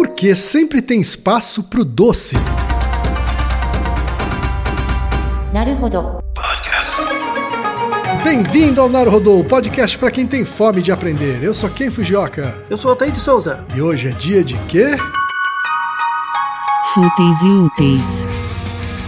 Porque sempre tem espaço pro doce. Naruhodo. Podcast. Bem-vindo ao Naruhodo, podcast para quem tem fome de aprender. Eu sou Ken Fujioka. Eu sou Altair de Souza. E hoje é dia de quê? Fúteis e úteis.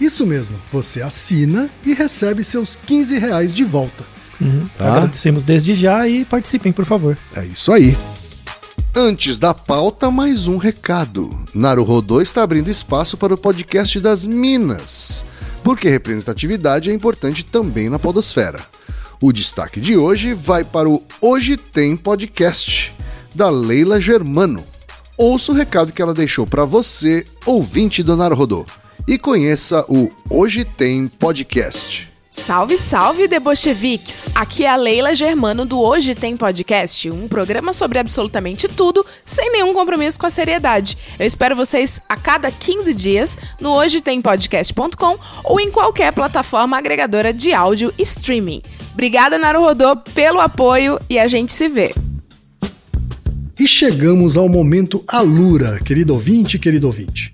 Isso mesmo, você assina e recebe seus 15 reais de volta. Tá? Agradecemos desde já e participem, por favor. É isso aí. Antes da pauta, mais um recado. Naruhodô está abrindo espaço para o podcast das Minas, porque representatividade é importante também na podosfera. O destaque de hoje vai para o Hoje Tem Podcast, da Leila Germano. Ouça o recado que ela deixou para você, ouvinte do Naruhodô, e conheça o Hoje Tem Podcast. Salve, salve, debocheviques! Aqui é a Leila Germano do Hoje Tem Podcast, um programa sobre absolutamente tudo, sem nenhum compromisso com a seriedade. Eu espero vocês a cada 15 dias no hojetempodcast.com ou em qualquer plataforma agregadora de áudio e streaming. Obrigada, Naruhodô, pelo apoio e a gente se vê. E chegamos ao momento Alura, querido ouvinte, querido ouvinte.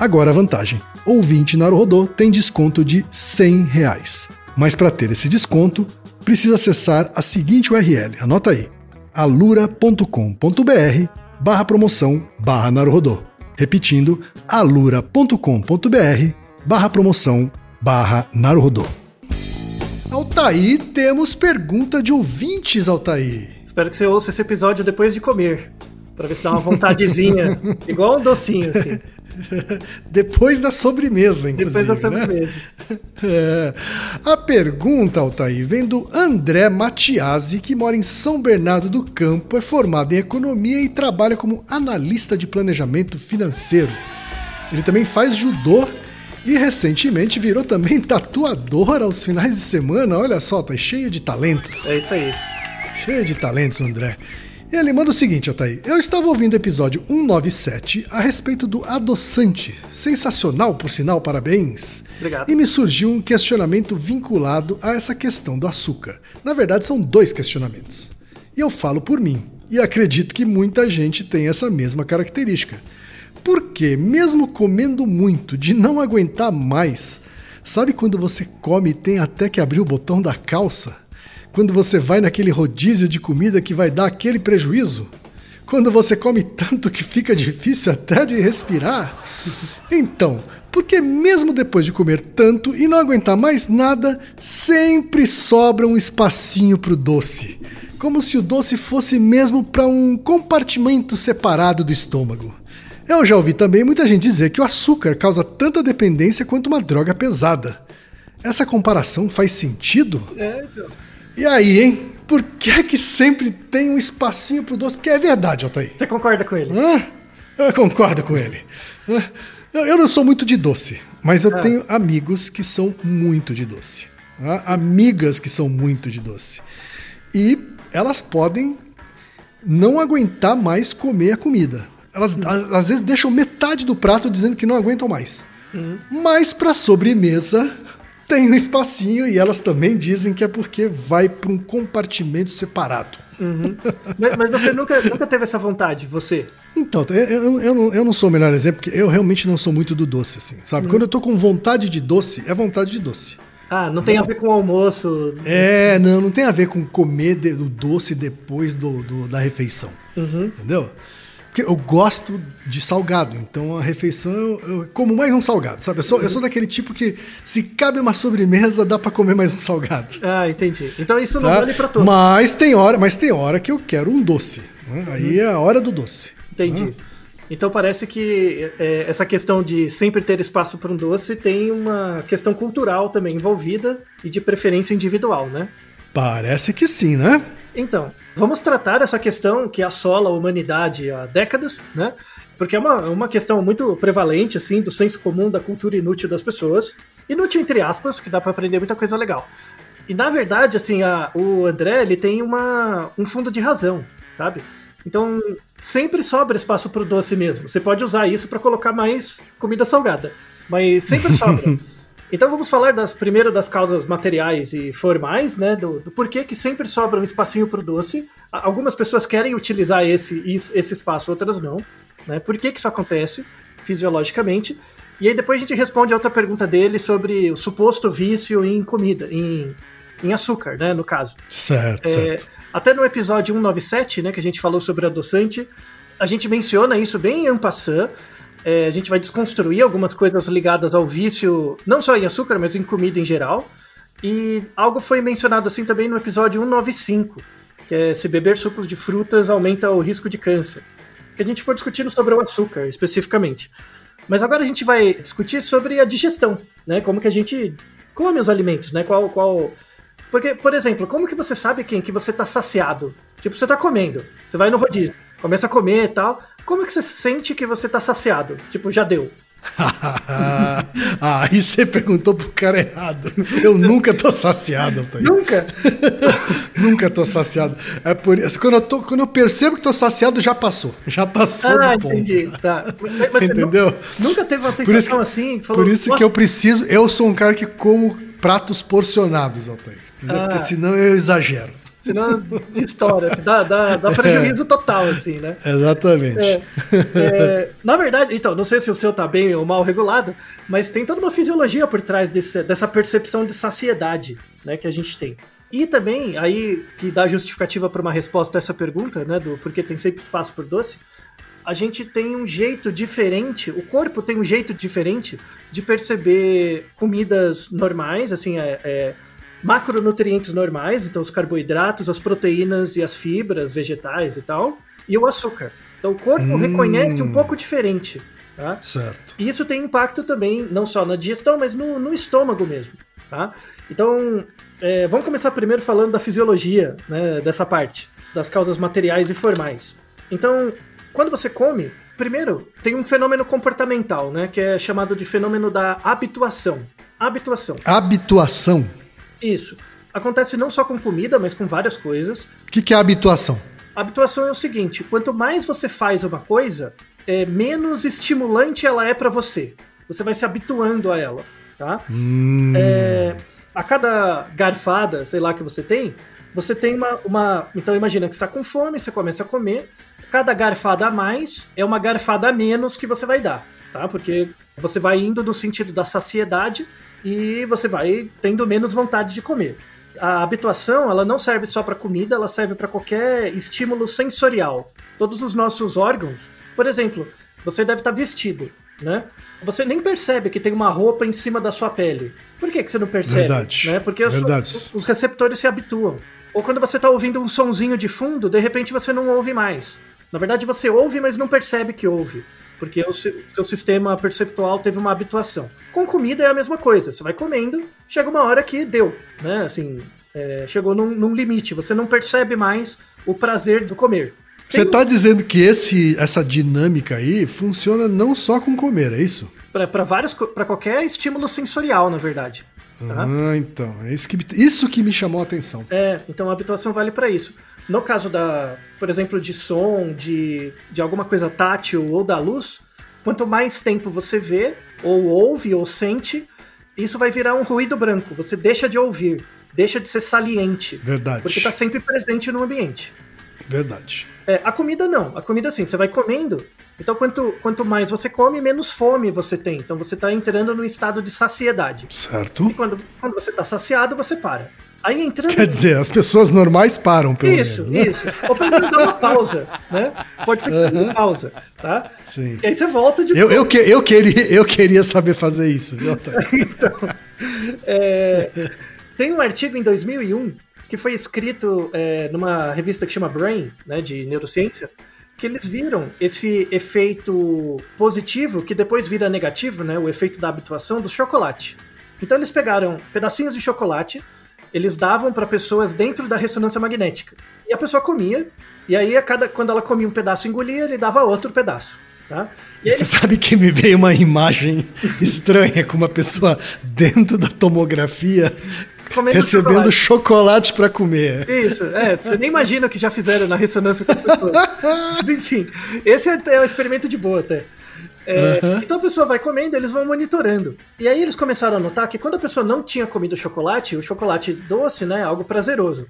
Agora a vantagem: ouvinte Naruhodô tem desconto de 100 reais. Mas para ter esse desconto, precisa acessar a seguinte URL, anota aí, alura.com.br barra promoção barra Naruhodô. Repetindo, alura.com.br barra promoção barra Naruhodô. Altair, temos pergunta de ouvintes, Altair. Espero que você ouça esse episódio depois de comer. Pra ver se dá uma vontadezinha. igual um docinho, assim. Depois da sobremesa, inclusive. Depois da né? sobremesa. É. A pergunta, Altair, vem do André Matiasi, que mora em São Bernardo do Campo, é formado em economia e trabalha como analista de planejamento financeiro. Ele também faz judô e recentemente virou também tatuador aos finais de semana. Olha só, tá cheio de talentos. É isso aí. Cheio de talentos, André. E ele manda o seguinte, Altair. Eu estava ouvindo o episódio 197 a respeito do adoçante. Sensacional, por sinal, parabéns. Obrigado. E me surgiu um questionamento vinculado a essa questão do açúcar. Na verdade, são dois questionamentos. E eu falo por mim. E acredito que muita gente tem essa mesma característica. Porque, mesmo comendo muito, de não aguentar mais, sabe quando você come e tem até que abrir o botão da calça? Quando você vai naquele rodízio de comida que vai dar aquele prejuízo? Quando você come tanto que fica difícil até de respirar? Então, porque mesmo depois de comer tanto e não aguentar mais nada, sempre sobra um espacinho pro doce. Como se o doce fosse mesmo para um compartimento separado do estômago. Eu já ouvi também muita gente dizer que o açúcar causa tanta dependência quanto uma droga pesada. Essa comparação faz sentido? É, então. E aí, hein? Por que é que sempre tem um espacinho pro doce? Porque é verdade, Altair. Você concorda com ele? Hã? Eu concordo com ele. Eu não sou muito de doce, mas eu Ah. tenho amigos que são muito de doce. Amigas que são muito de doce. E elas podem não aguentar mais comer a comida. Elas a- às vezes deixam metade do prato dizendo que não aguentam mais. Mas para sobremesa tem um espacinho e elas também dizem que é porque vai para um compartimento separado. Mas, mas você nunca, nunca teve essa vontade, você? Então, eu, eu, eu não, eu não sou o melhor exemplo, porque eu realmente não sou muito do doce, assim, sabe? Quando eu tô com vontade de doce, é vontade de doce. Ah, não tem a ver com o almoço. É, não, não tem a ver com comer de- o doce depois do, do- da refeição. Entendeu? Porque eu gosto de salgado, então a refeição eu, como mais um salgado, sabe? Eu sou, eu sou daquele tipo que se cabe uma sobremesa, dá pra comer mais um salgado. Ah, entendi. Então isso não tá? vale pra todos. Mas tem hora, mas tem hora que eu quero um doce. né? Aí é a hora do doce. Entendi. Então parece que é, essa questão de sempre ter espaço para um doce tem uma questão cultural também envolvida e de preferência individual, né? Parece que sim, né? Então, vamos tratar essa questão que assola a humanidade há décadas, né? Porque é uma, uma questão muito prevalente, assim, do senso comum da cultura inútil das pessoas. Inútil entre aspas, porque dá para aprender muita coisa legal. E na verdade, assim, a- o André, ele tem uma, um fundo de razão, sabe? Então, sempre sobra espaço pro doce mesmo. Você pode usar isso para colocar mais comida salgada, mas sempre sobra. Então vamos falar das primeiro das causas materiais e formais, né? Do, do porquê que sempre sobra um espacinho pro doce. A- Algumas pessoas querem utilizar esse, esse espaço, outras não. Né? Por que, que isso acontece fisiologicamente? E aí depois a gente responde a outra pergunta dele sobre o suposto vício em comida, em, em açúcar, né? No caso. Certo, É, certo. até no episódio 197, né, que a gente falou sobre adoçante, a gente menciona isso bem en passant. É, a gente vai desconstruir algumas coisas ligadas ao vício, não só em açúcar, mas em comida em geral. E algo foi mencionado assim também no episódio 195, que é se beber sucos de frutas aumenta o risco de câncer. Que a gente ficou discutindo sobre o açúcar, especificamente. Mas agora a gente vai discutir sobre a digestão, né? Como que a gente come os alimentos, né? Qual, qual... Porque, por exemplo, como que você sabe quem que você tá saciado? Tipo, você tá comendo, você vai no rodízio, começa a comer e tal. Como que você sente que você tá saciado? Tipo, já deu. ah, aí você perguntou pro cara errado. Eu nunca tô saciado, Altair. Nunca? Nunca tô saciado. É por isso. Quando eu, tô, quando eu percebo que tô saciado, já passou. Já passou ah, do ponto. entendi. Tá. Mas, Entendeu? nu- Nunca teve uma sensação que, assim? que falou, por isso que "Nossa, eu preciso. Eu sou um cara que como pratos porcionados, Altair. Ah. Porque senão eu exagero. Senão de história, assim, dá, dá, dá prejuízo total, assim, né? Exatamente. É, é, na verdade, então, não sei se o seu tá bem ou mal regulado, mas tem toda uma fisiologia por trás desse- dessa percepção de saciedade né, que a gente tem. E também, aí, que dá justificativa para uma resposta a essa pergunta, né, do porquê tem sempre espaço por doce, a gente tem um jeito diferente, o corpo tem um jeito diferente de perceber comidas normais, assim, é, é, macronutrientes normais, então os carboidratos, as proteínas e as fibras vegetais e tal, e o açúcar. Então o corpo Hum. reconhece um pouco diferente, tá? Certo. E isso tem impacto também, não só na digestão, mas no, no estômago mesmo, tá? Então, é, vamos começar primeiro falando da fisiologia, né, dessa parte, das causas materiais e formais. Então, quando você come, primeiro, tem um fenômeno comportamental, né, que é chamado de fenômeno da habituação. Habituação. Habituação. Isso. Acontece não só com comida, mas com várias coisas. O que, que é habituação? A habituação é o seguinte: quanto mais você faz uma coisa, é, menos estimulante ela é pra você. Você vai se habituando a ela, tá? Hum, É, a cada garfada, sei lá, que você tem, você tem uma. uma então imagina que você está com fome, você começa a comer. Cada garfada a mais é uma garfada a menos que você vai dar, tá? Porque você vai indo no sentido da saciedade e você vai tendo menos vontade de comer. a habituação ela não serve só para comida, ela serve para qualquer estímulo sensorial. Todos os nossos órgãos, por exemplo, você deve estar vestido, né? Você nem percebe que tem uma roupa em cima da sua pele. Por que, que você não percebe? Verdade. Né? Porque os, Verdade. os receptores se habituam. Ou quando você está ouvindo um sonzinho de fundo, de repente você não ouve mais. Na verdade, você ouve, mas não percebe que ouve. Porque o seu, sistema perceptual teve uma habituação. Com comida é a mesma coisa. Você vai comendo, chega uma hora que deu, né? Assim, é, chegou num, num limite. Você não percebe mais o prazer do comer. Você está dizendo que esse, essa dinâmica aí funciona não só com comer, é isso? Para vários, para qualquer estímulo sensorial, na verdade. Tá? Ah, então. É isso que, me- isso que me chamou a atenção. É, então a habituação vale para isso. No caso da, por exemplo, de som, de, de alguma coisa tátil ou da luz, quanto mais tempo você vê, ou ouve, ou sente, isso vai virar um ruído branco. Você deixa de ouvir, deixa de ser saliente. Verdade. Porque está sempre presente no ambiente. Verdade. É, a comida não. A comida assim, você vai comendo. Então, quanto, quanto mais você come, menos fome você tem. Então, você está entrando no estado de saciedade. Certo. E quando, quando você está saciado, você para. Aí entrando. Quer dizer, as pessoas normais param, pelo Isso, menos. né? isso. Ou pelo menos dá uma pausa, né? Pode ser que uma pausa, tá? Sim. E aí você volta de Eu, eu, que- eu, queria, eu queria saber fazer isso, viu? Então, é, tem um artigo em 2001 que foi escrito é, numa revista que chama Brain, né, de neurociência, que eles viram esse efeito positivo que depois vira negativo, né, o efeito da habituação do chocolate. Então eles pegaram pedacinhos de chocolate, eles davam para pessoas dentro da ressonância magnética. E a pessoa comia, e aí a cada, quando ela comia um pedaço e engolia, ele dava outro pedaço. Tá? Você sabe que me veio uma imagem estranha com uma pessoa dentro da tomografia comendo recebendo chocolate. para comer. Isso, é, você nem imagina o que já fizeram na ressonância com a pessoa. Mas, enfim, esse é, é um experimento de boa até. É, Então a pessoa vai comendo, eles vão monitorando. E aí eles começaram a notar que quando a pessoa não tinha comido chocolate, o chocolate doce, né, é algo prazeroso.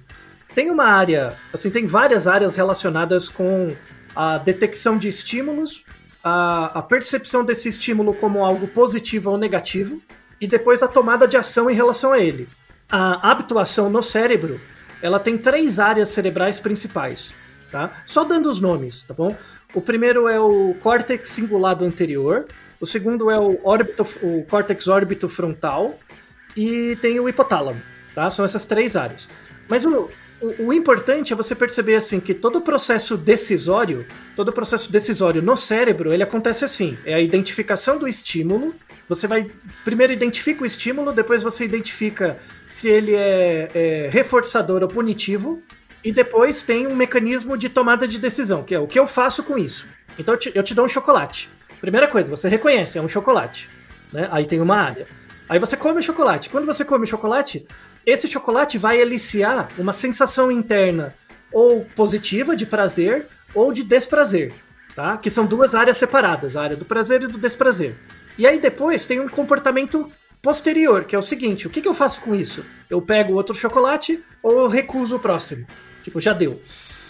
Tem uma área, assim, tem várias áreas relacionadas com a detecção de estímulos, a, a percepção desse estímulo como algo positivo ou negativo, e depois a tomada de ação em relação a ele. A habituação no cérebro, ela tem três áreas cerebrais principais, tá? Só dando os nomes, tá bom? O primeiro é o córtex cingulado anterior, o segundo é o, o córtex órbito frontal e tem o hipotálamo, tá? São essas três áreas. Mas o, o, o importante é você perceber assim que todo o processo decisório, todo o processo decisório no cérebro, ele acontece assim: é a identificação do estímulo. Você vai primeiro identifica o estímulo, depois você identifica se ele é, é reforçador ou punitivo, e depois tem um mecanismo de tomada de decisão, que é o que eu faço com isso. Então eu te, eu te dou um chocolate. Primeira coisa, você reconhece, é um chocolate. Né? Aí tem uma área. Aí você come o chocolate. Quando você come o chocolate, esse chocolate vai eliciar uma sensação interna ou positiva de prazer ou de desprazer, tá? Que são duas áreas separadas, a área do prazer e do desprazer. E aí depois tem um comportamento posterior, que é o seguinte: o que, que eu faço com isso? Eu pego outro chocolate ou eu recuso o próximo? Tipo, já deu.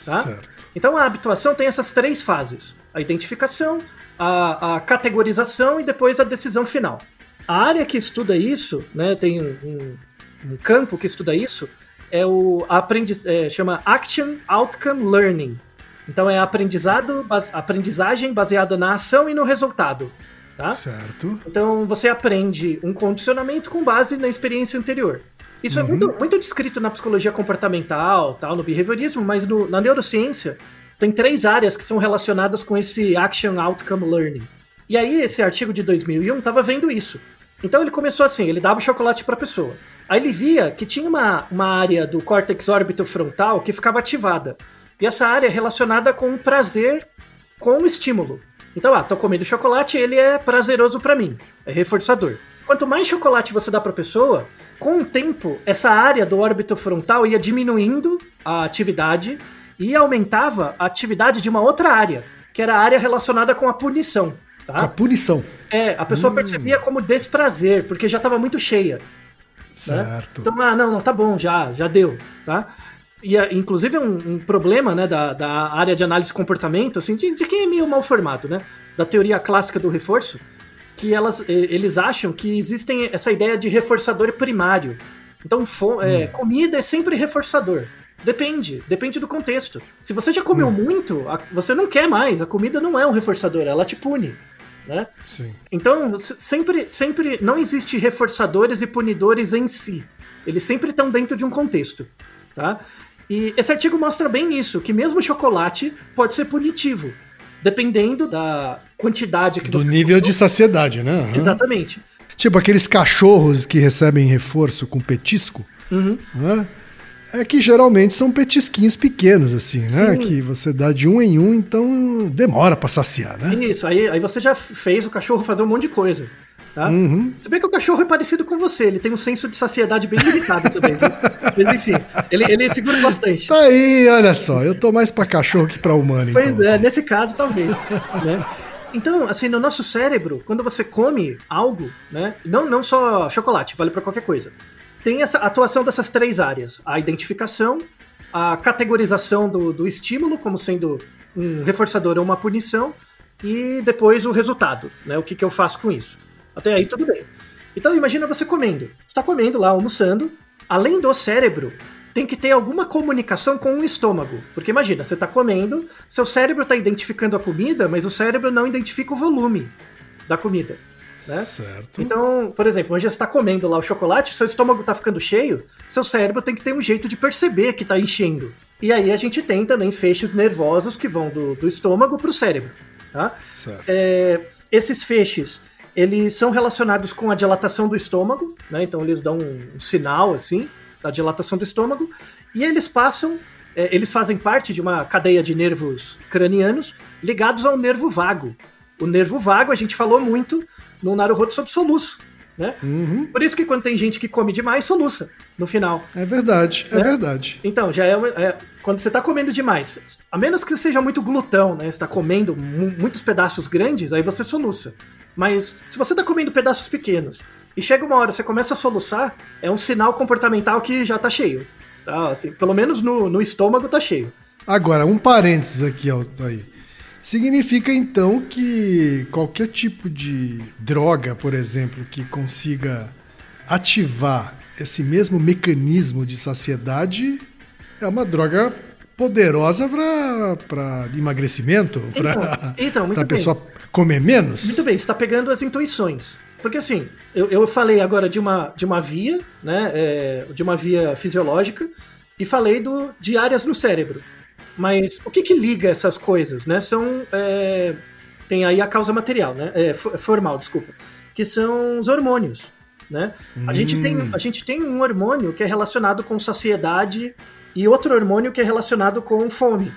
Tá? Certo. Então a habituação tem essas três fases: a identificação, a, a categorização e depois a decisão final. A área que estuda isso, né, tem um, um- campo que estuda isso, é o aprendiz, é, chama Action Outcome Learning. Então é aprendizado, base- aprendizagem baseada na ação e no resultado. Tá? Certo. Então você aprende um condicionamento com base na experiência anterior. Isso é muito, muito descrito na psicologia comportamental, tal, no behaviorismo, mas no- na neurociência tem três áreas que são relacionadas com esse Action Outcome Learning. E aí esse artigo de 2001 estava vendo isso. Então ele começou assim, ele dava o chocolate para a pessoa. Aí ele via que tinha uma, uma área do córtex órbito frontal que ficava ativada. E essa área é relacionada com o prazer com o estímulo. Então, ah, tô comendo chocolate, ele é prazeroso para mim, é reforçador. Quanto mais chocolate você dá para pessoa, com o tempo, essa área do órbito frontal ia diminuindo a atividade e aumentava a atividade de uma outra área, que era a área relacionada com a punição. Com a Tá? punição. É, a pessoa percebia como desprazer, porque já estava muito cheia. né? Certo. Então, ah, não, não, tá bom, já, já deu, tá? E, ah, inclusive, é um, um problema, né, da, da área de análise de comportamento, assim, de, de quem é meio mal formado, né, da teoria clássica do reforço, que elas, eles acham que existem essa ideia de reforçador primário, Então, é, comida é sempre reforçador. Depende, depende do contexto. Se você já comeu muito, a- você não quer mais. A comida não é um reforçador, ela te pune. Né? Sim. Então, se- sempre, sempre não existe reforçadores e punidores em si. Eles sempre estão dentro de um contexto, tá? E esse artigo mostra bem isso, que mesmo o chocolate pode ser punitivo, dependendo da quantidade que Do nível de saciedade, né? Aham. Exatamente. Tipo aqueles cachorros que recebem reforço com petisco, Uhum. né? É que geralmente são petisquinhos pequenos, assim, né? Sim. Que você dá de um em um, então demora pra saciar, né? Isso, aí, aí você já fez o cachorro fazer um monte de coisa. Tá? Uhum. Se bem que o cachorro é parecido com você, ele tem um senso de saciedade bem limitado também, viu? Mas enfim, ele, ele segura bastante. Tá aí, olha só, eu tô mais pra cachorro que pra humano, Pois então. é, nesse caso, talvez. né? Então, assim, no nosso cérebro, quando você come algo, né? Não, não só chocolate, vale para qualquer coisa. Tem essa atuação dessas três áreas: a identificação, a categorização do, do estímulo como sendo um reforçador ou uma punição, e depois o resultado, né? O que, que eu faço com isso. Até aí tudo bem. Então imagina você comendo. Você está comendo lá, almoçando. Além do cérebro, tem que ter alguma comunicação com o estômago. Porque imagina, você está comendo, seu cérebro está identificando a comida, mas o cérebro não identifica o volume da comida. Né? Certo. Então, por exemplo, onde você está comendo lá o chocolate, seu estômago está ficando cheio, seu cérebro tem que ter um jeito de perceber que está enchendo. E aí a gente tem também feixes nervosos que vão do, do estômago para o cérebro. Tá? certo. É, esses feixes, eles são relacionados com a dilatação do estômago, né? Então eles dão um, um sinal assim da dilatação do estômago e eles passam, é, eles fazem parte de uma cadeia de nervos cranianos ligados ao nervo vago. O nervo vago a gente falou muito no Naruhodo sobre soluço, né? Uhum. Por isso que quando tem gente que come demais soluça no final. É verdade, é Né? verdade. Então, já é, é- Quando você tá comendo demais, a menos que seja muito glutão, né? Você tá comendo mu- muitos pedaços grandes, aí você soluça. Mas se você tá comendo pedaços pequenos e chega uma hora você começa a soluçar, é um sinal comportamental que já tá cheio. Tá? Assim, pelo menos no, no estômago tá cheio. Agora, um parênteses aqui, ó, aí. Significa então que qualquer tipo de droga, por exemplo, que consiga ativar esse mesmo mecanismo de saciedade é uma droga poderosa para emagrecimento, para então, muito a bem. Comer menos. Muito bem, você está pegando as intuições. Porque assim, eu, eu falei agora de uma, de uma via, né? é, de uma via fisiológica, e falei do, de áreas no cérebro. Mas o que, que liga essas coisas, né? São. é, tem aí a causa material, né? É, fo- formal, desculpa. Que são os hormônios. Né? A, gente tem, a gente tem um hormônio que é relacionado com saciedade e outro hormônio que é relacionado com fome.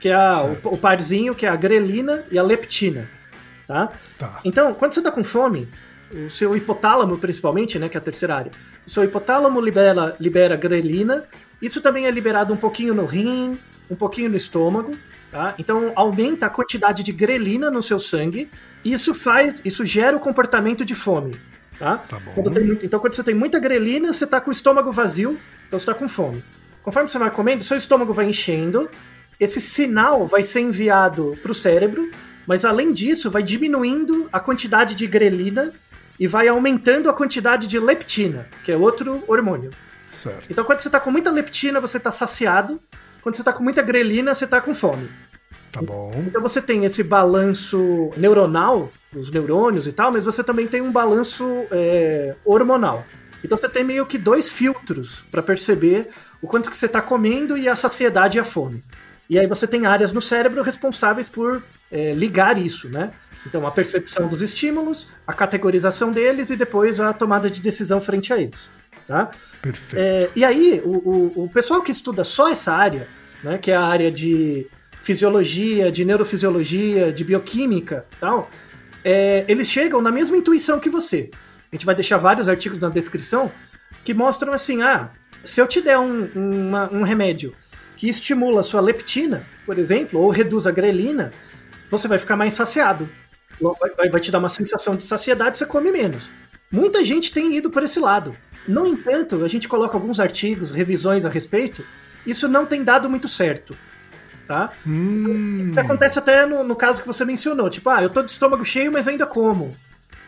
Que é a- o, o parzinho, que é a grelina e a leptina. Tá? Tá. Então, quando você está com fome, o seu hipotálamo, principalmente, né, que é a terceira área, o seu hipotálamo libera, libera grelina, isso também é liberado um pouquinho no rim, um pouquinho no estômago, tá? Então, aumenta a quantidade de grelina no seu sangue, isso faz, isso gera o comportamento de fome, tá? Tá. Quando tem então, quando você tem muita grelina, você está com o estômago vazio, então você está com fome. Conforme você vai comendo, seu estômago vai enchendo, esse sinal vai ser enviado para o cérebro, mas além disso, vai diminuindo a quantidade de grelina e vai aumentando a quantidade de leptina, que é outro hormônio. Certo. Então, quando você está com muita leptina, você está saciado. Quando você está com muita grelina, você está com fome. Tá bom. Então você tem esse balanço neuronal, os neurônios e tal, mas você também tem um balanço é, hormonal. Então você tem meio que dois filtros para perceber o quanto que você está comendo e a saciedade e a fome. E aí você tem áreas no cérebro responsáveis por é, ligar isso, né? Então a percepção dos estímulos, a categorização deles e depois a tomada de decisão frente a eles. Tá? Perfeito. É, e aí, o, o, o pessoal que estuda só essa área, né, que é a área de fisiologia, de neurofisiologia, de bioquímica e tal, é, eles chegam na mesma intuição que você. A gente vai deixar vários artigos na descrição que mostram assim: ah, se eu te der um, uma- um remédio que estimula a sua leptina, por exemplo, ou reduz a grelina, você vai ficar mais saciado. Vai, vai- te dar uma sensação de saciedade, você come menos. Muita gente tem ido por esse lado. No entanto, a gente coloca alguns artigos, revisões a respeito, isso não tem dado muito certo. Tá? Hum, acontece até no, no caso que você mencionou, tipo, ah, eu tô de estômago cheio, mas ainda como,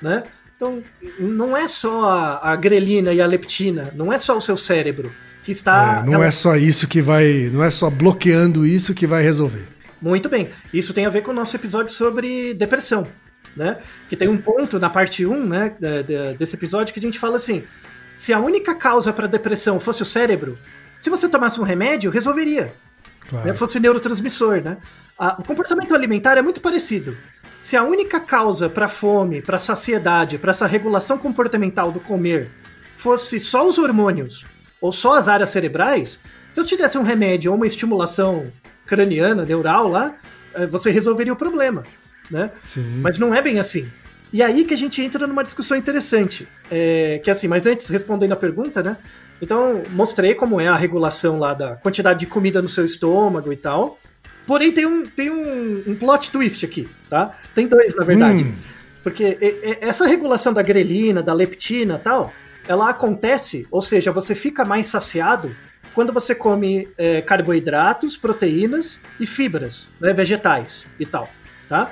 né? Então, não é só a, a grelina e a leptina, não é só o seu cérebro que está. É, não ela... é só isso que vai. Não é só bloqueando isso que vai resolver. Muito bem. Isso tem a ver com o nosso episódio sobre depressão. Né? Que tem um ponto na parte 1 né, desse episódio que a gente fala assim: se a única causa para depressão fosse o cérebro, se você tomasse um remédio, resolveria. Claro. Né, fosse neurotransmissor, né? o comportamento alimentar é muito parecido. Se a única causa para fome, para saciedade, para essa regulação comportamental do comer fosse só os hormônios ou só as áreas cerebrais, se eu te desse um remédio ou uma estimulação craniana, neural lá, eh, você resolveria o problema, né? Sim. Mas não é bem assim. E aí que a gente entra numa discussão interessante, é, que assim, mas antes, respondendo a pergunta, né? Então, mostrei como é a regulação lá da quantidade de comida no seu estômago e tal. Porém, tem um, tem um, um plot twist aqui, tá? Tem dois, na verdade. Hum. Porque essa regulação da grelina, da leptina tal, ela acontece, ou seja, você fica mais saciado quando você come é, carboidratos, proteínas e fibras, né, vegetais e tal, tá?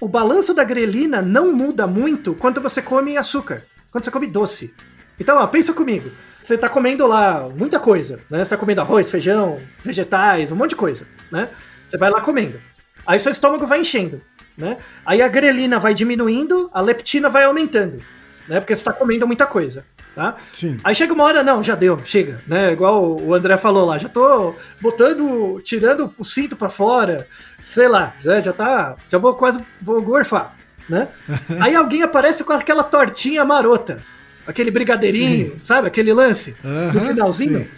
O balanço da grelina não muda muito quando você come açúcar, quando você come doce. Então, ó, pensa comigo. Você está comendo lá muita coisa, né? Você está comendo arroz, feijão, vegetais, um monte de coisa, né? Você vai lá comendo. Aí seu estômago vai enchendo, né? Aí a grelina vai diminuindo, a leptina vai aumentando, né? Porque você está comendo muita coisa tá? Sim. Aí chega uma hora, não, já deu, chega, né? Igual o André falou lá, já tô botando, tirando o cinto para fora, sei lá, já, já tá, já vou quase, vou gorfar, né? Aí alguém aparece com aquela tortinha marota, aquele brigadeirinho, sim. sabe? Aquele lance uhum, no finalzinho. Sim.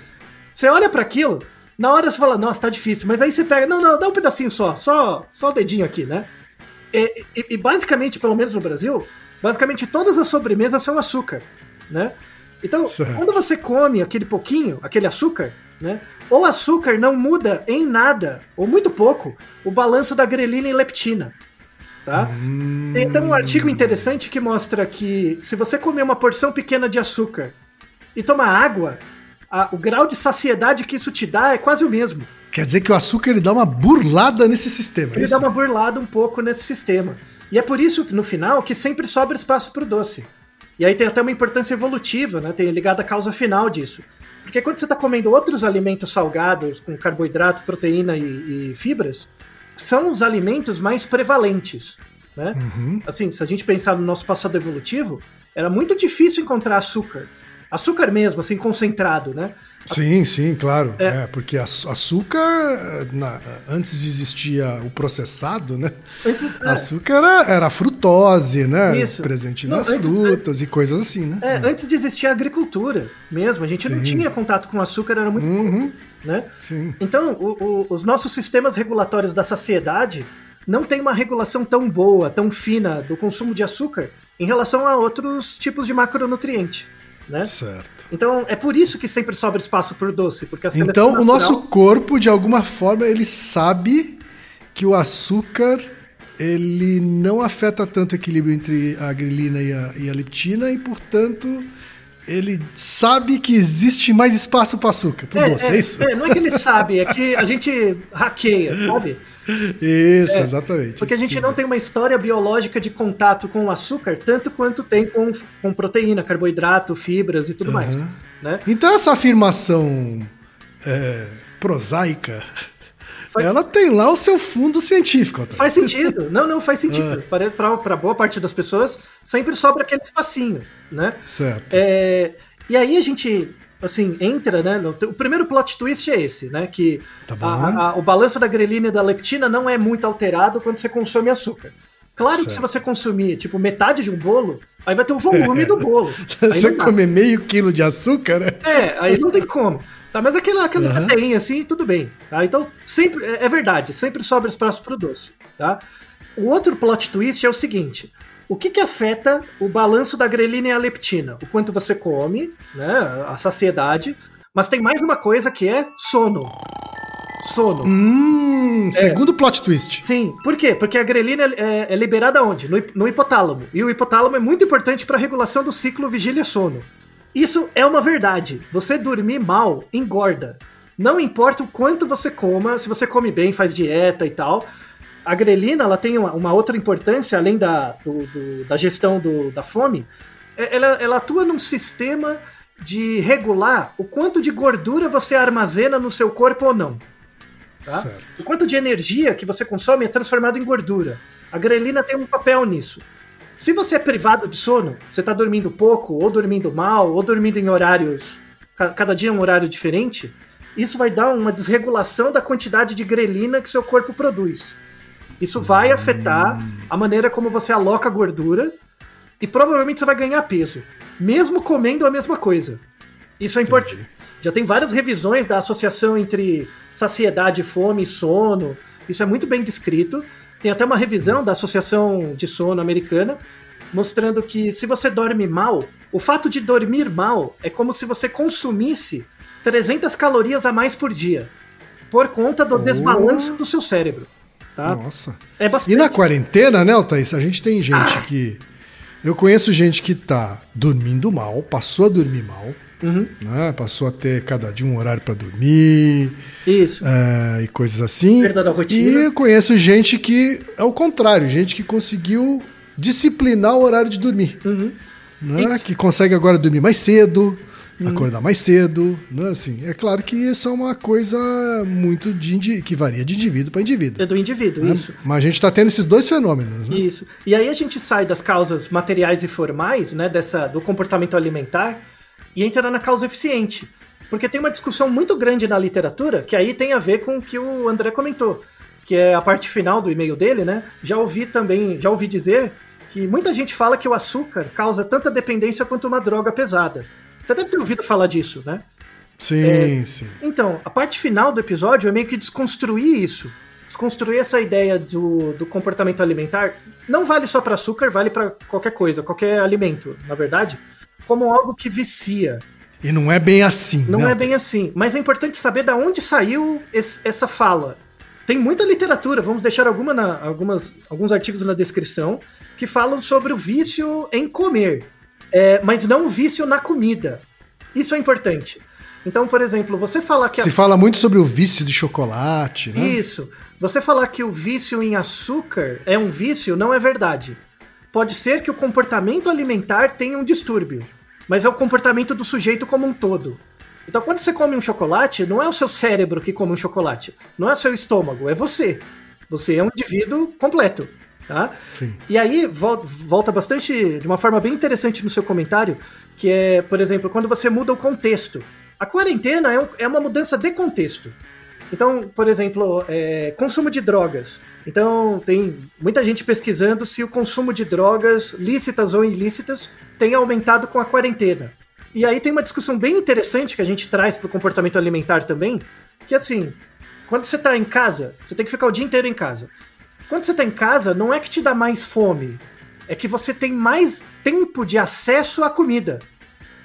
Você olha para aquilo, na hora você fala, nossa, tá difícil, mas aí você pega, não, não, dá um pedacinho só, só, só o dedinho aqui, né? E, e, e basicamente, pelo menos no Brasil, basicamente todas as sobremesas são açúcar né? Então, certo. quando você come aquele pouquinho, aquele açúcar, né? O açúcar não muda em nada, ou muito pouco, o balanço da grelina e leptina. Tá? Hum. Tem então um artigo interessante que mostra que se você comer uma porção pequena de açúcar e tomar água, a, o grau de saciedade que isso te dá é quase o mesmo. Quer dizer que o açúcar ele dá uma burlada nesse sistema. É ele é dá uma burlada um pouco nesse sistema. E é por isso, no final, que sempre sobra espaço para o doce. E aí tem até uma importância evolutiva, né? Tem ligada à causa final disso. Porque quando você está comendo outros alimentos salgados, com carboidrato, proteína e, e fibras, são os alimentos mais prevalentes. Né? Uhum. Assim, se a gente pensar no nosso passado evolutivo, era muito difícil encontrar açúcar. Açúcar mesmo, assim, concentrado, né? Sim, sim, claro. É. é porque açúcar, na, antes de existir o processado, né? Antes, é. Açúcar era, era frutose, né? Isso. Presente não, nas antes, frutas e coisas assim, né? É, antes de existir a agricultura mesmo. A gente sim. não tinha contato com açúcar, era muito uhum. né? Sim. Então, o, o, os nossos sistemas regulatórios da saciedade não tem uma regulação tão boa, tão fina do consumo de açúcar em relação a outros tipos de macronutriente né? Certo. Então é por isso que sempre sobra espaço para o doce, porque Então natural... o nosso corpo de alguma forma ele sabe que o açúcar ele não afeta tanto o equilíbrio entre a grelina e a, e a leptina e portanto ele sabe que existe mais espaço para açúcar. é, doce, é, é, isso? É, não é que ele sabe, é que a gente hackeia, sabe? Isso, é, exatamente. Porque a gente não tem uma história biológica de contato com o açúcar, tanto quanto tem com, com proteína, carboidrato, fibras e tudo uhum. mais. Né? Então essa afirmação é, prosaica Faz... Ela tem lá o seu fundo científico. Tá? Faz sentido. Não, não faz sentido. Ah. Para boa parte das pessoas, sempre sobra aquele espacinho, né? Certo. É, e aí a gente, assim, entra, né? No, o primeiro plot twist é esse, né? Que tá a, a, o balanço da grelina e da leptina não é muito alterado quando você consome açúcar. Claro certo. que se você consumir, tipo, metade de um bolo, aí vai ter o volume é. do bolo. Se você comer meio quilo de açúcar, né? É, aí não tem como. Tá, mas aquela, aquela uhum. assim, tudo bem. Tá? Então, sempre, é, é verdade, sempre sobra espaço pro doce. Tá? O outro plot twist é o seguinte: o que, que afeta o balanço da grelina e a leptina? O quanto você come, né? A saciedade. Mas tem mais uma coisa que é sono. Sono. Hum, é. segundo plot twist. Sim. Por quê? Porque a grelina é, é liberada onde? No, no hipotálamo. E o hipotálamo é muito importante para a regulação do ciclo vigília-sono. Isso é uma verdade. Você dormir mal engorda. Não importa o quanto você coma, se você come bem, faz dieta e tal. A grelina ela tem uma, uma outra importância, além da, do, do, da gestão do, da fome, é, ela, ela atua num sistema de regular o quanto de gordura você armazena no seu corpo ou não. Tá? O quanto de energia que você consome é transformado em gordura. A grelina tem um papel nisso. Se você é privado de sono, você está dormindo pouco, ou dormindo mal, ou dormindo em horários, ca- cada dia um horário diferente, isso vai dar uma desregulação da quantidade de grelina que seu corpo produz. Isso vai afetar a maneira como você aloca gordura e provavelmente você vai ganhar peso, mesmo comendo a mesma coisa. Isso é importante. Já tem várias revisões da associação entre saciedade, fome e sono. Isso é muito bem descrito. Tem até uma revisão da Associação de Sono Americana mostrando que se você dorme mal, o fato de dormir mal é como se você consumisse 300 calorias a mais por dia, por conta do Oh. desbalanço do seu cérebro. Tá? Nossa. É bastante. E na quarentena, né, Thaís? A gente tem gente que. Eu conheço gente que tá dormindo mal, passou a dormir mal, Uhum, né? Passou a ter cada dia um horário para dormir isso. é, e coisas assim. Perda da E rotina. eu conheço gente que é o contrário, gente que conseguiu disciplinar o horário de dormir. Uhum. Né? Que consegue agora dormir mais cedo, acordar mais cedo. Né? Assim, é claro que isso é uma coisa muito de que varia de indivíduo para indivíduo. É do indivíduo, né? isso. Mas a gente está tendo esses dois fenômenos. Né? Isso. E aí a gente sai das causas materiais e formais, né, dessa do comportamento alimentar e entra na causa eficiente. Porque tem uma discussão muito grande na literatura que aí tem a ver com o que o André comentou, que é a parte final do e-mail dele, né? Já ouvi também, já ouvi dizer que muita gente fala que o açúcar causa tanta dependência quanto uma droga pesada. Você deve ter ouvido falar disso, né? Sim, sim. Então, a parte final do episódio é meio que desconstruir isso. Desconstruir essa ideia do, do comportamento alimentar. Não vale só para açúcar, vale para qualquer coisa, qualquer alimento, na verdade, como algo que vicia. E não é bem assim. Não né? é bem assim. Mas é importante saber da onde saiu esse- essa fala. Tem muita literatura, vamos deixar alguma na- algumas, alguns artigos na descrição, que falam sobre o vício em comer, é, mas não o vício na comida. Isso é importante. Então, por exemplo, você falar que a Se fala muito sobre o vício de chocolate, né? isso. Você falar que o vício em açúcar é um vício não é verdade. Pode ser que o comportamento alimentar tenha um distúrbio, mas é o comportamento do sujeito como um todo. Então, quando você come um chocolate, não é o seu cérebro que come um chocolate, não é o seu estômago, é você. Você é um indivíduo completo, tá? Sim. E aí vol- volta bastante de uma forma bem interessante no seu comentário, que é, por exemplo, quando você muda o contexto. A quarentena é, um- é uma mudança de contexto. Então, por exemplo, é, consumo de drogas. Então, tem muita gente pesquisando se o consumo de drogas, lícitas ou ilícitas, tem aumentado com a quarentena. E aí tem uma discussão bem interessante que a gente traz para o comportamento alimentar também, que assim, quando você está em casa, você tem que ficar o dia inteiro em casa. Quando você está em casa, não é que te dá mais fome, é que você tem mais tempo de acesso à comida.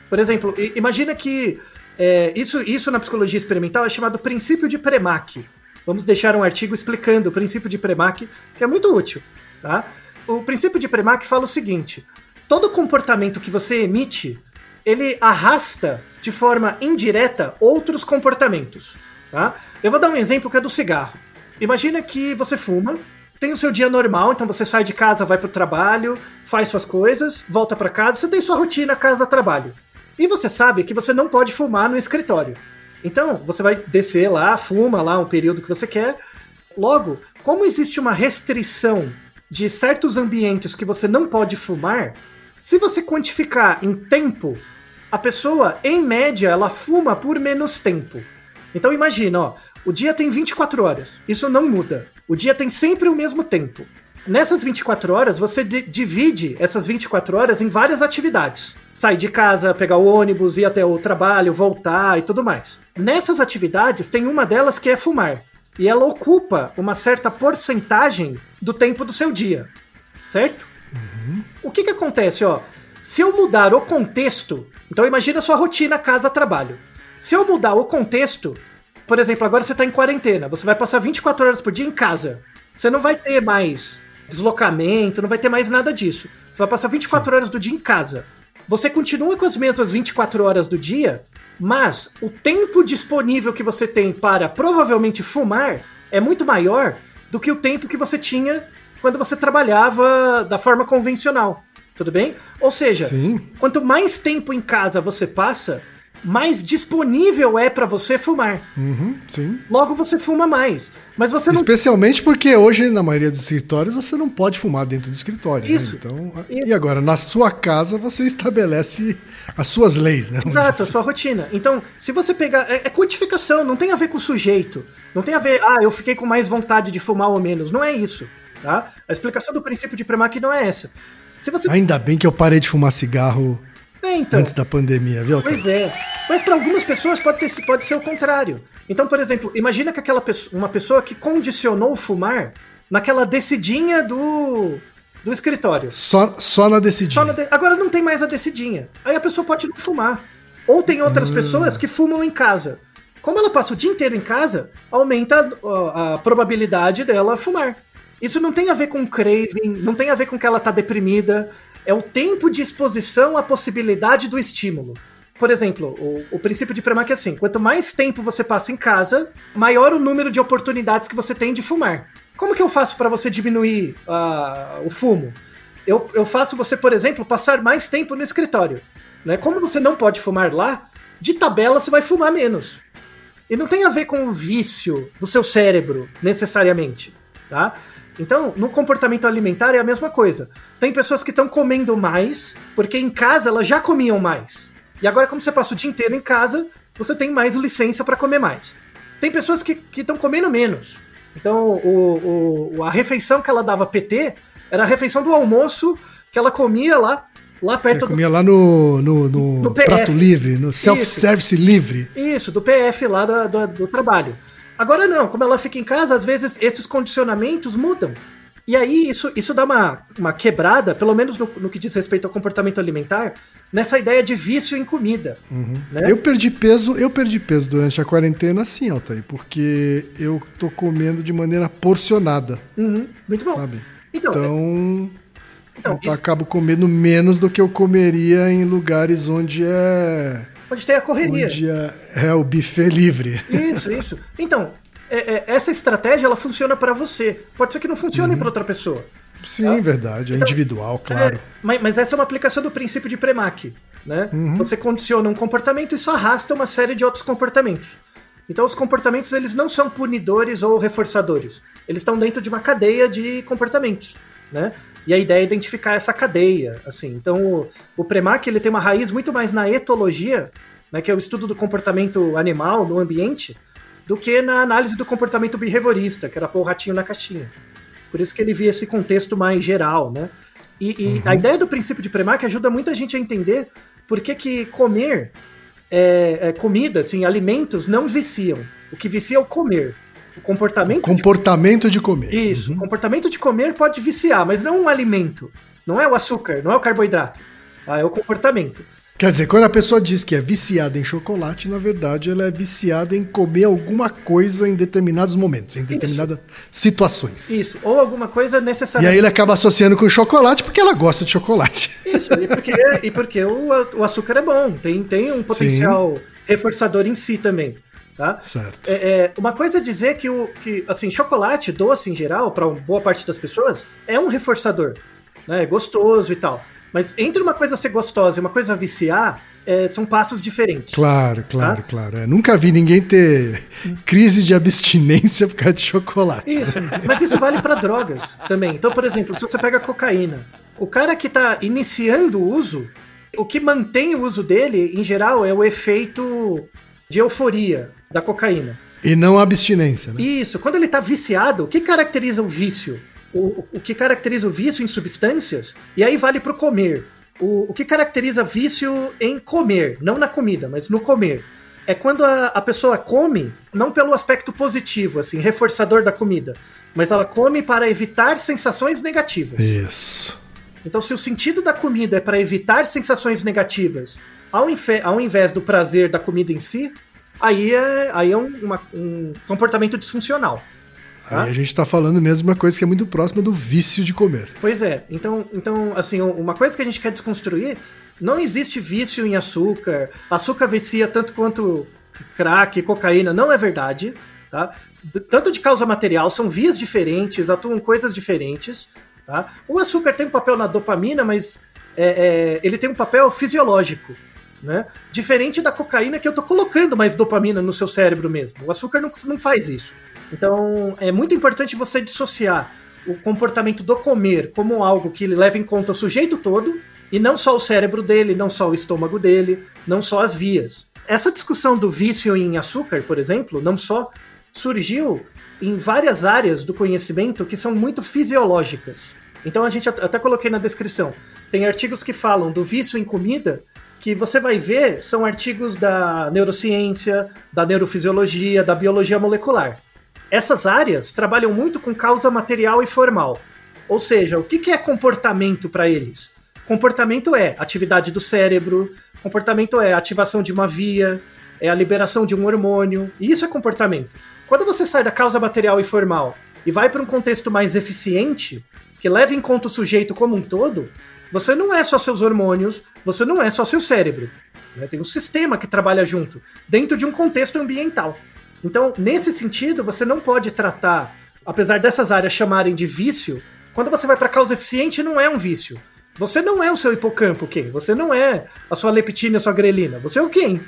Por exemplo, imagina que é, isso, isso na psicologia experimental é chamado princípio de Premack. Vamos deixar um artigo explicando o princípio de Premack, que é muito útil. Tá? O princípio de Premack fala o seguinte: todo comportamento que você emite, ele arrasta de forma indireta outros comportamentos. Tá? Eu vou dar um exemplo que é do cigarro. Imagina que você fuma, tem o seu dia normal, então você sai de casa, vai pro trabalho, faz suas coisas, volta para casa, você tem sua rotina casa-trabalho. E você sabe que você não pode fumar no escritório. Então, você vai descer lá, fuma lá um período que você quer. Logo, como existe uma restrição de certos ambientes que você não pode fumar, se você quantificar em tempo, a pessoa, em média, ela fuma por menos tempo. Então imagina, ó, o dia tem 24 horas. Isso não muda. O dia tem sempre o mesmo tempo. Nessas 24 horas, você di- divide essas 24 horas em várias atividades. Sair de casa, pegar o ônibus, ir até o trabalho, voltar e tudo mais. Nessas atividades, tem uma delas que é fumar. E ela ocupa uma certa porcentagem do tempo do seu dia. Certo? O que que acontece, ó? Se eu mudar o contexto, então imagina a sua rotina casa-trabalho. Se eu mudar o contexto, por exemplo, agora você está em quarentena, você vai passar 24 horas por dia em casa. Você não vai ter mais deslocamento, não vai ter mais nada disso. Você vai passar 24 horas do dia em casa. Você continua com as mesmas 24 horas do dia, mas o tempo disponível que você tem para provavelmente fumar é muito maior do que o tempo que você tinha quando você trabalhava da forma convencional. Tudo bem? Ou seja, Sim. quanto mais tempo em casa você passa, mais disponível é para você fumar. Uhum, sim. Logo você fuma mais. Mas você não Especialmente porque hoje, na maioria dos escritórios, você não pode fumar dentro do escritório. né? Isso. Então, Isso. E agora, na sua casa, você estabelece as suas leis, né? Vamos Exato, a assim. sua rotina. Então, se você pegar. É, é quantificação, não tem a ver com o sujeito. Não tem a ver, ah, eu fiquei com mais vontade de fumar ou menos. Não é isso. Tá? A explicação do princípio de Premack não é essa. Se você. Ainda bem que eu parei de fumar cigarro É, então. antes da pandemia, viu? Pois é. Mas para algumas pessoas pode, ter, pode ser o contrário. Então, por exemplo, imagina que aquela pessoa, uma pessoa que condicionou fumar naquela descidinha do, do escritório. Só, só na decidinha. Só na de- Agora não tem mais a descidinha. Aí a pessoa pode não fumar. Ou tem outras pessoas que fumam em casa. Como ela passa o dia inteiro em casa, aumenta ó, a probabilidade dela fumar. Isso não tem a ver com craving, não tem a ver com que ela tá deprimida. É o tempo de exposição à possibilidade do estímulo. Por exemplo, o, o princípio de Premack é assim: quanto mais tempo você passa em casa, maior o número de oportunidades que você tem de fumar. Como que eu faço para você diminuir ah, o fumo? Eu, eu faço você, por exemplo, passar mais tempo no escritório. Né? Como você não pode fumar lá, de tabela você vai fumar menos. E não tem a ver com o vício do seu cérebro, necessariamente. Tá? Então, no comportamento alimentar é a mesma coisa. Tem pessoas que estão comendo mais, porque em casa elas já comiam mais. E agora, como você passa o dia inteiro em casa, você tem mais licença para comer mais. Tem pessoas que estão comendo menos. Então, o, o- a refeição que ela dava PT era a refeição do almoço que ela comia lá, lá perto do, comia lá no, no, no No prato livre, no self-service livre. Isso, do PF lá da- do, do trabalho. Agora não, como ela fica em casa, às vezes esses condicionamentos mudam. E aí isso, isso dá uma, uma quebrada, pelo menos no, no que diz respeito ao comportamento alimentar, nessa ideia de vício em comida. né? Eu perdi peso, eu perdi peso durante a quarentena assim, Altair, porque eu tô comendo de maneira porcionada, Uhum, muito bom. sabe? Então, Então, então, eu isso- acabo comendo menos do que eu comeria em lugares onde é onde tem a correria. onde é, é o buffet livre. Isso, isso. Então, é- é- essa estratégia ela funciona para você. Pode ser que não funcione Uhum. para outra pessoa. Sim, verdade, é Então, individual, claro. É, mas, mas essa é uma aplicação do princípio de Premack. Né? Uhum. Você condiciona um comportamento e isso arrasta uma série de outros comportamentos. Então os comportamentos eles não são punidores ou reforçadores. Eles estão dentro de uma cadeia de comportamentos. Né? E a ideia é identificar essa cadeia. assim. Então o, o Premack ele tem uma raiz muito mais na etologia, né, que é o estudo do comportamento animal no ambiente, do que na análise do comportamento behaviorista, que era pôr o ratinho na caixinha. Por isso que ele via esse contexto mais geral, né? E, e a ideia do princípio de Premack ajuda muita gente a entender por que, que comer é, é, comida, assim, alimentos não viciam. O que vicia é o comer. O comportamento. de- Comportamento de comer. Isso. Uhum. O comportamento de comer pode viciar, mas não um alimento. Não é o açúcar, não é o carboidrato. Ah, é o comportamento. Quer dizer, quando a pessoa diz que é viciada em chocolate, na verdade ela é viciada em comer alguma coisa em determinados momentos, em determinadas situações. Isso. Ou alguma coisa E necessariamente. aí ele acaba associando com chocolate porque ela gosta de chocolate. Isso, e porque, e porque o, o açúcar é bom, tem, tem um potencial reforçador em si também. Tá? Certo. É, é, uma coisa é dizer que, o, que assim, chocolate, doce em geral, para boa parte das pessoas, é um reforçador. Né? É gostoso e tal. Mas entre uma coisa ser gostosa e uma coisa viciar, é, são passos diferentes. Claro, claro, Tá? claro. É, nunca vi ninguém ter crise de abstinência por causa de chocolate. Isso, mas isso vale para drogas também. Então, por exemplo, se você pega cocaína, o cara que está iniciando o uso, o que mantém o uso dele, em geral, é o efeito de euforia da cocaína. E não a abstinência, né? Isso, quando ele está viciado, o que caracteriza o vício? O, o que caracteriza o vício em substâncias, e aí vale para o comer. O, o que caracteriza vício em comer, não na comida, mas no comer, é quando a, a pessoa come, não pelo aspecto positivo, assim, reforçador da comida, mas ela come para evitar sensações negativas. Isso. Então, se o sentido da comida é para evitar sensações negativas, ao, ao invés do prazer da comida em si, aí é, aí é um, uma- um comportamento disfuncional. Tá? Aí a gente tá falando mesmo uma coisa que é muito próxima do vício de comer. Pois é. Então, então, assim, uma coisa que a gente quer desconstruir, não existe vício em açúcar. Açúcar vicia tanto quanto crack, cocaína. Não é verdade. tá? Tanto de causa material, são vias diferentes, atuam coisas diferentes, tá? O açúcar tem um papel na dopamina, mas é, é, ele tem um papel fisiológico, né? Diferente da cocaína que eu tô colocando mais dopamina no seu cérebro mesmo. O açúcar não, não faz isso. Então, é muito importante você dissociar o comportamento do comer como algo que leva em conta o sujeito todo e não só o cérebro dele, não só o estômago dele, não só as vias. Essa discussão do vício em açúcar, por exemplo, não só surgiu em várias áreas do conhecimento que são muito fisiológicas. Então a gente at- até coloquei na descrição. Tem artigos que falam do vício em comida que você vai ver são artigos da neurociência, da neurofisiologia, da biologia molecular. Essas áreas trabalham muito com causa material e formal. Ou seja, o que é comportamento para eles? Comportamento é atividade do cérebro, comportamento é ativação de uma via, é a liberação de um hormônio, e isso é comportamento. Quando você sai da causa material e formal e vai para um contexto mais eficiente, que leva em conta o sujeito como um todo, você não é só seus hormônios, você não é só seu cérebro. né? Tem um sistema que trabalha junto, dentro de um contexto ambiental. Então, nesse sentido, você não pode tratar, apesar dessas áreas chamarem de vício, quando você vai para causa eficiente, não é um vício. Você não é o seu hipocampo, quem? Você não é a sua leptina, a sua grelina. Você é o quem?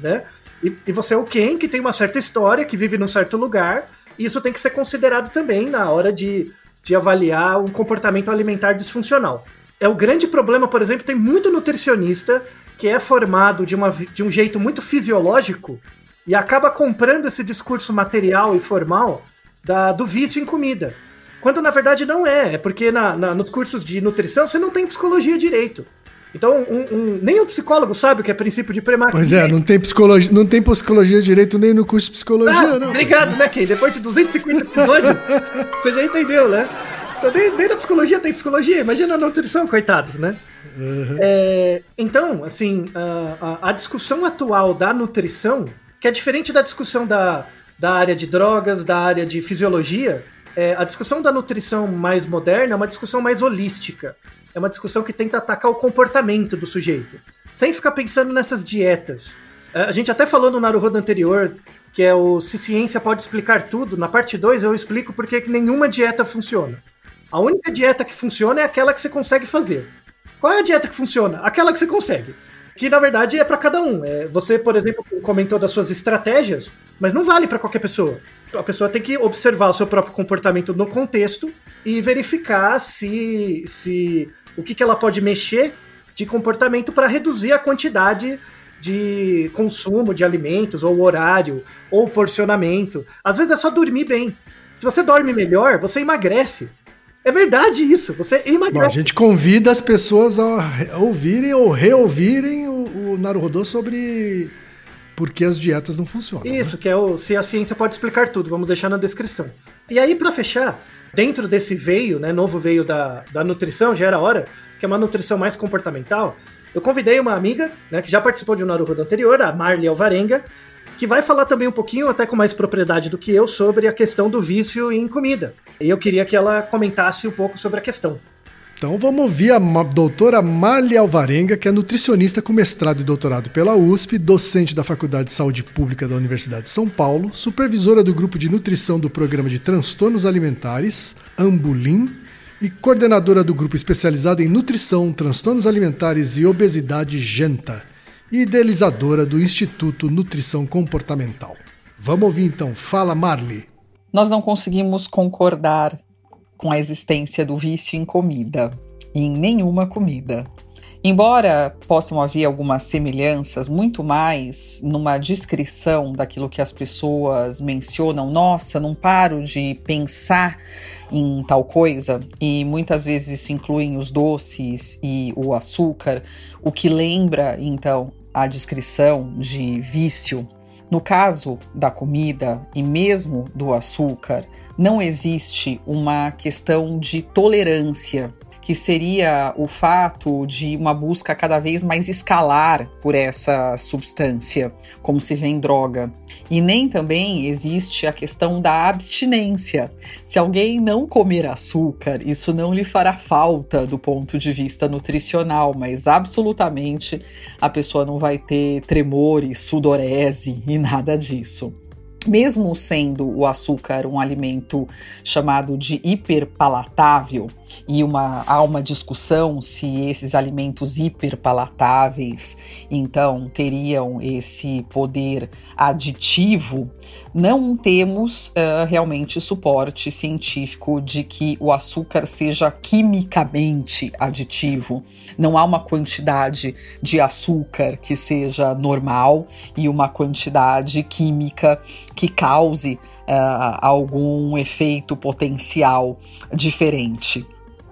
Né? E, e você é o quem que tem uma certa história, que vive num certo lugar, e isso tem que ser considerado também na hora de, de avaliar um comportamento alimentar disfuncional. É o grande problema, por exemplo, tem muito nutricionista que é formado de, uma, de um jeito muito fisiológico e acaba comprando esse discurso material e formal da, do vício em comida. Quando na verdade não é, é porque na- na- nos cursos de nutrição você não tem psicologia direito. Então, um- um- nem o psicólogo sabe o que é princípio de premaquia. Pois é, não tem psicologia, não tem psicologia direito nem no curso de psicologia, Ah, não. obrigado, né, Ken? Depois de 250 episódios, você já entendeu, né? Então, nem, nem na psicologia tem psicologia, imagina na nutrição, coitados, né? É, então, assim, a, a- a discussão atual da nutrição, que é diferente da discussão da, da área de drogas, da área de fisiologia, é, a discussão da nutrição mais moderna é uma discussão mais holística. É uma discussão que tenta atacar o comportamento do sujeito, sem ficar pensando nessas dietas. É, A gente até falou no Naruhodo anterior, que é o Se Ciência Pode Explicar Tudo. Na parte 2 eu explico porque que nenhuma dieta funciona. A única dieta que funciona é aquela que você consegue fazer. Qual é a dieta que funciona? Aquela que você consegue. Que na verdade é para cada um. É, você, por exemplo, comentou das suas estratégias, mas não vale para qualquer pessoa. A pessoa tem que observar o seu próprio comportamento no contexto e verificar se, se o que, que ela pode mexer de comportamento para reduzir a quantidade de consumo de alimentos, ou horário, ou porcionamento. Às vezes é só dormir bem. Se você dorme melhor, você emagrece. É verdade isso, você emagrece. Bom, a gente convida as pessoas a re- ouvirem ou reouvirem o, o Naruhodô sobre por que as dietas não funcionam. né? Isso, que é o Se a Ciência Pode Explicar Tudo, vamos deixar na descrição. E aí, para fechar, dentro desse veio, né, novo veio da, da nutrição, já era hora, que é uma nutrição mais comportamental, eu convidei uma amiga, né, que já participou de um Naruhodo anterior, a Marli Alvarenga, que vai falar também um pouquinho, até com mais propriedade do que eu, sobre a questão do vício em comida. E eu queria que ela comentasse um pouco sobre a questão. Então vamos ouvir a doutora Malha Alvarenga, que é nutricionista com mestrado e doutorado pela USP, docente da Faculdade de Saúde Pública da Universidade de São Paulo, supervisora do grupo de nutrição do Programa de Transtornos Alimentares, Ambulim, e coordenadora do grupo especializado em nutrição, transtornos alimentares e obesidade Genta, e idealizadora do Instituto Nutrição Comportamental. Vamos ouvir então. Fala, Marli. Nós não conseguimos concordar com a existência do vício em comida, em nenhuma comida. Embora possam haver algumas semelhanças, muito mais numa descrição daquilo que as pessoas mencionam, nossa, não paro de pensar em tal coisa, e muitas vezes isso inclui os doces e o açúcar, o que lembra então a descrição de vício. No caso da comida e mesmo do açúcar, não existe uma questão de tolerância, que seria o fato de uma busca cada vez mais escalar por essa substância, como se vê em droga. E nem também existe a questão da abstinência. Se alguém não comer açúcar, isso não lhe fará falta do ponto de vista nutricional, mas absolutamente a pessoa não vai ter tremores, sudorese e nada disso. mesmo sendo o açúcar um alimento chamado de hiperpalatável, e uma, há uma discussão se esses alimentos hiperpalatáveis então teriam esse poder aditivo, não temos uh, realmente suporte científico de que o açúcar seja quimicamente aditivo. Não há uma quantidade de açúcar que seja normal e uma quantidade química que cause uh, algum efeito potencial diferente.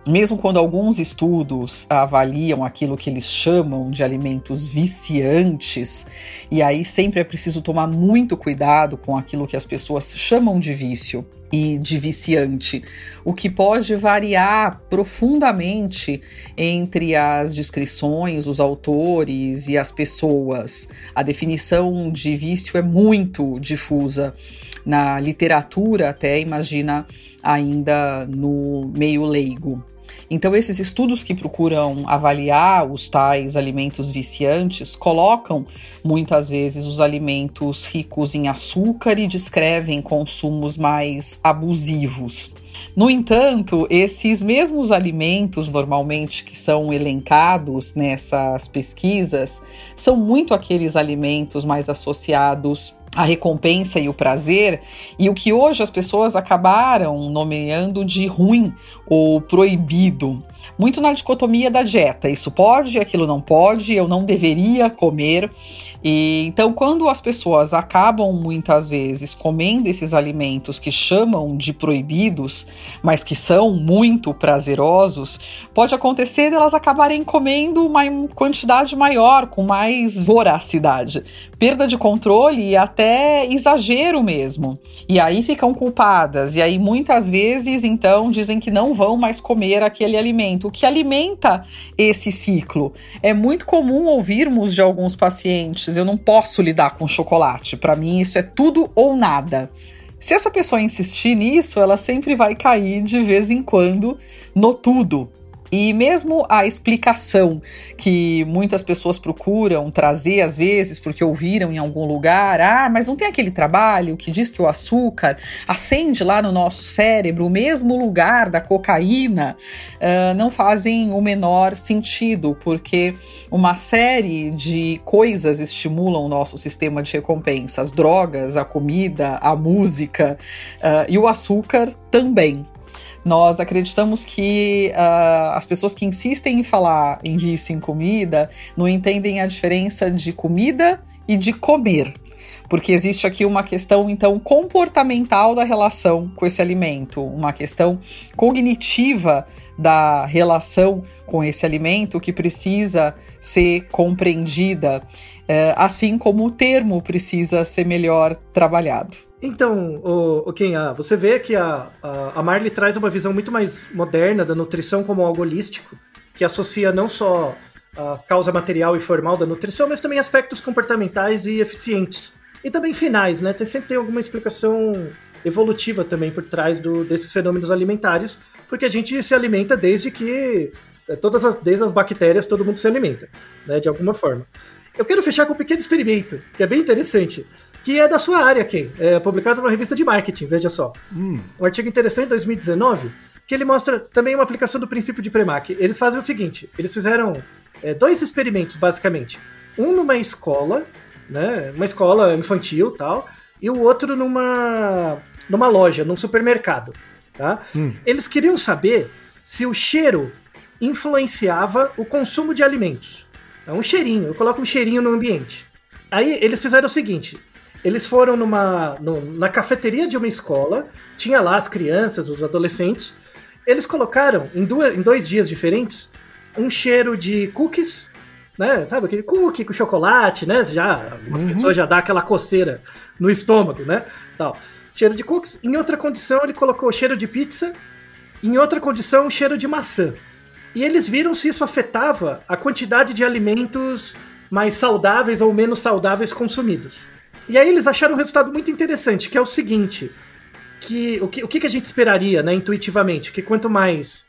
Mesmo quando alguns estudos avaliam aquilo que eles chamam de alimentos viciantes, e aí sempre é preciso tomar muito cuidado com aquilo que as pessoas chamam de vício e de viciante, o que pode variar profundamente entre as descrições, os autores e as pessoas. A definição de vício é muito difusa na literatura, até imagina ainda no meio leigo. Então, esses estudos que procuram avaliar os tais alimentos viciantes colocam muitas vezes os alimentos ricos em açúcar e descrevem consumos mais abusivos. No entanto, esses mesmos alimentos, normalmente que são elencados nessas pesquisas, são muito aqueles alimentos mais associados a recompensa e o prazer, e o que hoje as pessoas acabaram nomeando de ruim ou proibido muito na dicotomia da dieta. Isso pode, aquilo não pode, eu não deveria comer. E então, quando as pessoas acabam muitas vezes comendo esses alimentos que chamam de proibidos, mas que são muito prazerosos, pode acontecer elas acabarem comendo uma quantidade maior, com mais voracidade, perda de controle e até exagero mesmo. E aí ficam culpadas, e aí muitas vezes então dizem que não vão mais comer aquele alimento o que alimenta esse ciclo. É muito comum ouvirmos de alguns pacientes: eu não posso lidar com chocolate, para mim isso é tudo ou nada. Se essa pessoa insistir nisso, ela sempre vai cair de vez em quando no tudo. E mesmo a explicação que muitas pessoas procuram trazer, às vezes, porque ouviram em algum lugar, ah, mas não tem aquele trabalho que diz que o açúcar acende lá no nosso cérebro o mesmo lugar da cocaína, uh, não fazem o menor sentido, porque uma série de coisas estimulam o nosso sistema de recompensa: as drogas, a comida, a música uh, e o açúcar também. Nós acreditamos que uh, as pessoas que insistem em falar em vício em comida não entendem a diferença de comida e de comer. Porque existe aqui uma questão então comportamental da relação com esse alimento, uma questão cognitiva da relação com esse alimento que precisa ser compreendida, eh, assim como o termo precisa ser melhor trabalhado. Então, o, o Ken, ah, você vê que a, a, a Marley traz uma visão muito mais moderna da nutrição como algo holístico, que associa não só a causa material e formal da nutrição, mas também aspectos comportamentais e eficientes. E também finais, né? Tem, sempre tem alguma explicação evolutiva também por trás do, desses fenômenos alimentares, porque a gente se alimenta desde que. É, todas as, desde as bactérias todo mundo se alimenta, né? De alguma forma. Eu quero fechar com um pequeno experimento, que é bem interessante que é da sua área, Ken. É publicado numa revista de marketing, veja só. Hum. Um artigo interessante, de 2019, que ele mostra também uma aplicação do princípio de Premack. Eles fazem o seguinte: eles fizeram é, dois experimentos, basicamente. Um numa escola, né? Uma escola infantil tal, e o outro numa, numa loja, num supermercado. Tá? Hum. Eles queriam saber se o cheiro influenciava o consumo de alimentos. É um cheirinho, eu coloco um cheirinho no ambiente. Aí eles fizeram o seguinte: eles foram numa no, na cafeteria de uma escola, tinha lá as crianças, os adolescentes. Eles colocaram em, duas, em dois dias diferentes um cheiro de cookies, né? Sabe aquele cookie com chocolate, né? Já as uhum. pessoas já dá aquela coceira no estômago, né? Tal. Cheiro de cookies. Em outra condição ele colocou cheiro de pizza. Em outra condição cheiro de maçã. E eles viram se isso afetava a quantidade de alimentos mais saudáveis ou menos saudáveis consumidos. E aí eles acharam um resultado muito interessante, que é o seguinte: que o que, o que a gente esperaria, né, intuitivamente? Que quanto mais,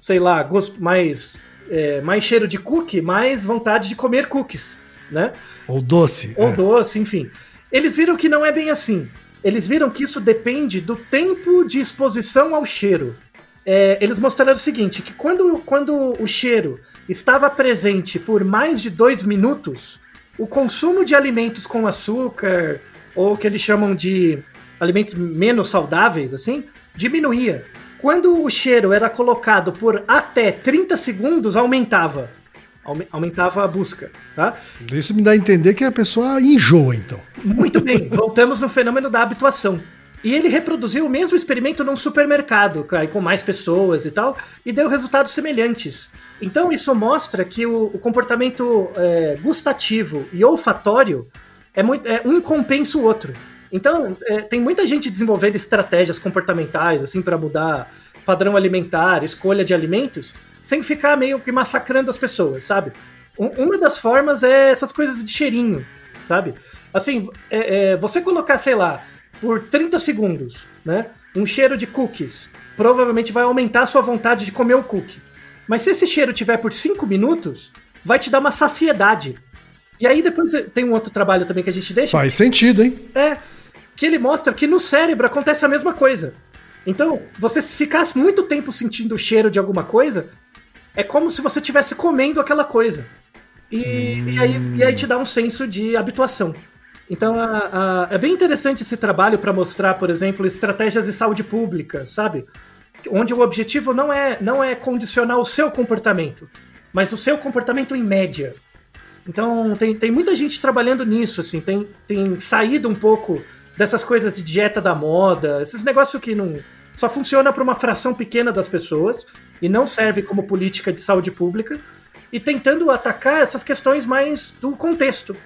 sei lá, gosto, mais, é, mais cheiro de cookie, mais vontade de comer cookies, né? Ou doce. Ou é. doce, enfim. Eles viram que não é bem assim. eles viram que isso depende do tempo de exposição ao cheiro. É, eles mostraram o seguinte: que quando, quando o cheiro estava presente por mais de dois minutos, o consumo de alimentos com açúcar, ou o que eles chamam de alimentos menos saudáveis, assim, diminuía. Quando o cheiro era colocado por até 30 segundos, aumentava. Aumentava a busca, tá? Isso me dá a entender que a pessoa enjoa, então. Muito bem, voltamos no fenômeno da habituação. E ele reproduziu o mesmo experimento num supermercado, com mais pessoas e tal, e deu resultados semelhantes. Então isso mostra que o, o comportamento é, gustativo e olfatório é, muito, é um compensa o outro. Então é, tem muita gente desenvolvendo estratégias comportamentais assim para mudar padrão alimentar, escolha de alimentos, sem ficar meio que massacrando as pessoas, sabe? uma das formas é essas coisas de cheirinho, sabe? Assim, é, é, você colocar, sei lá, por 30 segundos, né? Um cheiro de cookies. Provavelmente vai aumentar a sua vontade de comer o cookie. Mas se esse cheiro tiver por 5 minutos, vai te dar uma saciedade. E aí depois tem um outro trabalho também que a gente deixa. Faz sentido, hein? É. Que ele mostra que no cérebro acontece a mesma coisa. Então, você se ficasse muito tempo sentindo o cheiro de alguma coisa, é como se você estivesse comendo aquela coisa. E, hum. e, aí, e aí te dá um senso de habituação. Então a, a, é bem interessante esse trabalho para mostrar, por exemplo, estratégias de saúde pública, sabe? Onde o objetivo não é, não é condicionar o seu comportamento, mas o seu comportamento em média. Então tem, tem muita gente trabalhando nisso, assim, tem, tem saído um pouco dessas coisas de dieta da moda, esses negócios que não só funciona para uma fração pequena das pessoas e não serve como política de saúde pública, e tentando atacar essas questões mais do contexto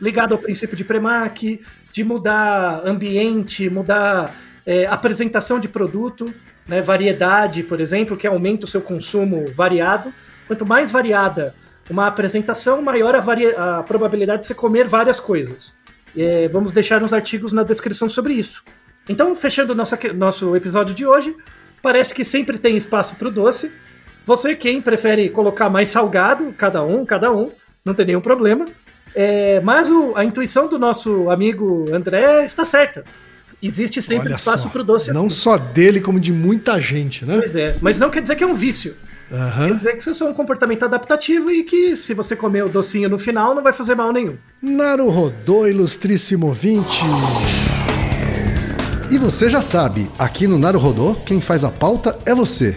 ligado ao princípio de Premac, de mudar ambiente, mudar é, apresentação de produto, né, variedade, por exemplo, que aumenta o seu consumo variado. Quanto mais variada uma apresentação, maior a, a probabilidade de você comer várias coisas. É, vamos deixar uns artigos na descrição sobre isso. Então, fechando nossa, nosso episódio de hoje, parece que sempre tem espaço para o doce. Você, quem prefere colocar mais salgado, cada um, cada um, não tem nenhum problema. É, mas o, a intuição do nosso amigo André está certa. Existe sempre Olha espaço para o doce. Não só dele, como de muita gente, né? Pois é, mas não quer dizer que é um vício. Uhum. Quer dizer que isso é um comportamento adaptativo e que se você comer o docinho no final não vai fazer mal nenhum. Naruhodô, ilustríssimo 20. E você já sabe, aqui no Naruhodô, quem faz a pauta é você.